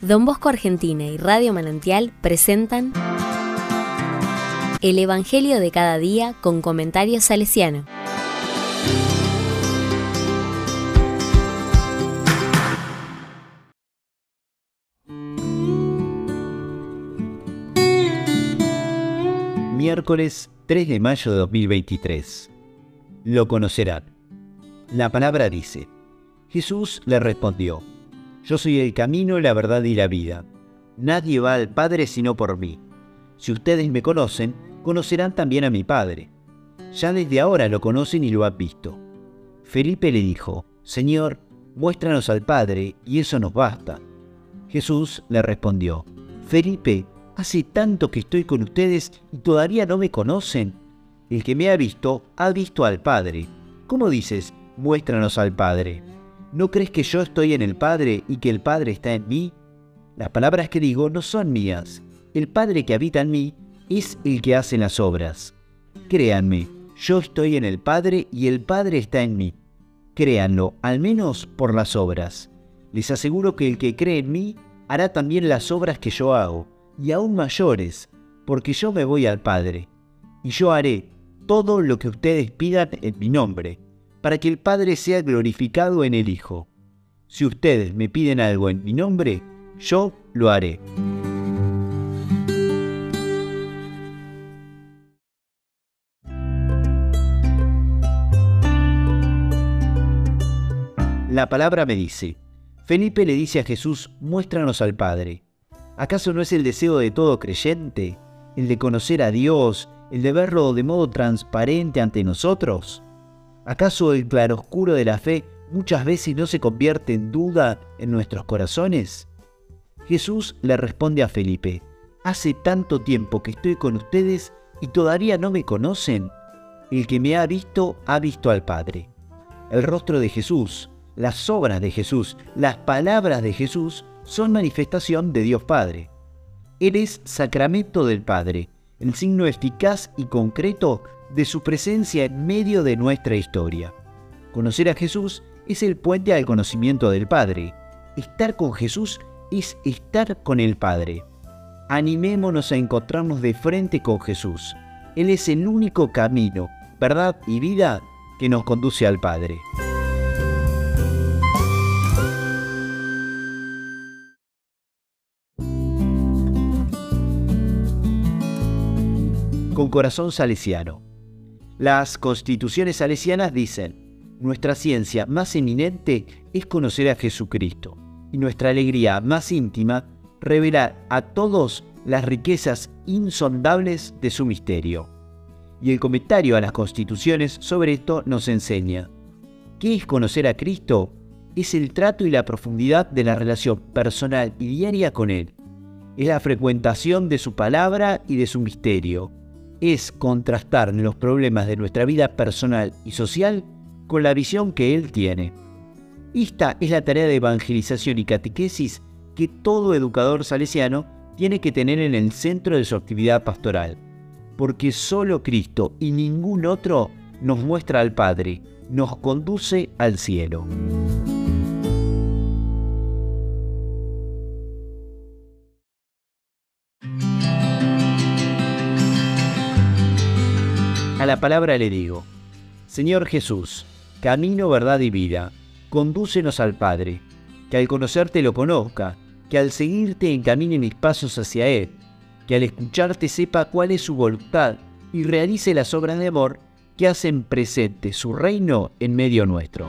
Don Bosco Argentina y Radio Manantial presentan El Evangelio de cada día con comentarios salesiano. Miércoles 3 de mayo de 2023. Lo conocerán. La palabra dice, Jesús le respondió, yo soy el camino, la verdad y la vida. Nadie va al Padre sino por mí. Si ustedes me conocen, conocerán también a mi Padre. Ya desde ahora lo conocen y lo han visto. Felipe le dijo, Señor, muéstranos al Padre, y eso nos basta. Jesús le respondió, Felipe, hace tanto que estoy con ustedes y todavía no me conocen. El que me ha visto, ha visto al Padre. ¿Cómo dices, muéstranos al Padre? ¿No crees que yo estoy en el Padre y que el Padre está en mí? Las palabras que digo no son mías. El Padre que habita en mí es el que hace las obras. Créanme, yo estoy en el Padre y el Padre está en mí. Créanlo, al menos por las obras. Les aseguro que el que cree en mí hará también las obras que yo hago, y aún mayores, porque yo me voy al Padre. Y yo haré todo lo que ustedes pidan en mi nombre para que el Padre sea glorificado en el Hijo. Si ustedes me piden algo en mi nombre, yo lo haré. La palabra me dice, Felipe le dice a Jesús, muéstranos al Padre. ¿Acaso no es el deseo de todo creyente, el de conocer a Dios, el de verlo de modo transparente ante nosotros? ¿Acaso el claroscuro de la fe muchas veces no se convierte en duda en nuestros corazones? Jesús le responde a Felipe, Hace tanto tiempo que estoy con ustedes y todavía no me conocen. El que me ha visto ha visto al Padre. El rostro de Jesús, las obras de Jesús, las palabras de Jesús son manifestación de Dios Padre. Él es sacramento del Padre, el signo eficaz y concreto de su presencia en medio de nuestra historia. Conocer a Jesús es el puente al conocimiento del Padre. Estar con Jesús es estar con el Padre. Animémonos a encontrarnos de frente con Jesús. Él es el único camino, verdad y vida que nos conduce al Padre. Con corazón salesiano. Las constituciones salesianas dicen, nuestra ciencia más eminente es conocer a Jesucristo y nuestra alegría más íntima revelar a todos las riquezas insondables de su misterio. Y el comentario a las constituciones sobre esto nos enseña, ¿qué es conocer a Cristo? Es el trato y la profundidad de la relación personal y diaria con Él. Es la frecuentación de su palabra y de su misterio es contrastar los problemas de nuestra vida personal y social con la visión que Él tiene. Esta es la tarea de evangelización y catequesis que todo educador salesiano tiene que tener en el centro de su actividad pastoral, porque solo Cristo y ningún otro nos muestra al Padre, nos conduce al cielo. A la palabra le digo, Señor Jesús, camino, verdad y vida, condúcenos al Padre, que al conocerte lo conozca, que al seguirte encamine mis pasos hacia Él, que al escucharte sepa cuál es su voluntad y realice las obras de amor que hacen presente su reino en medio nuestro.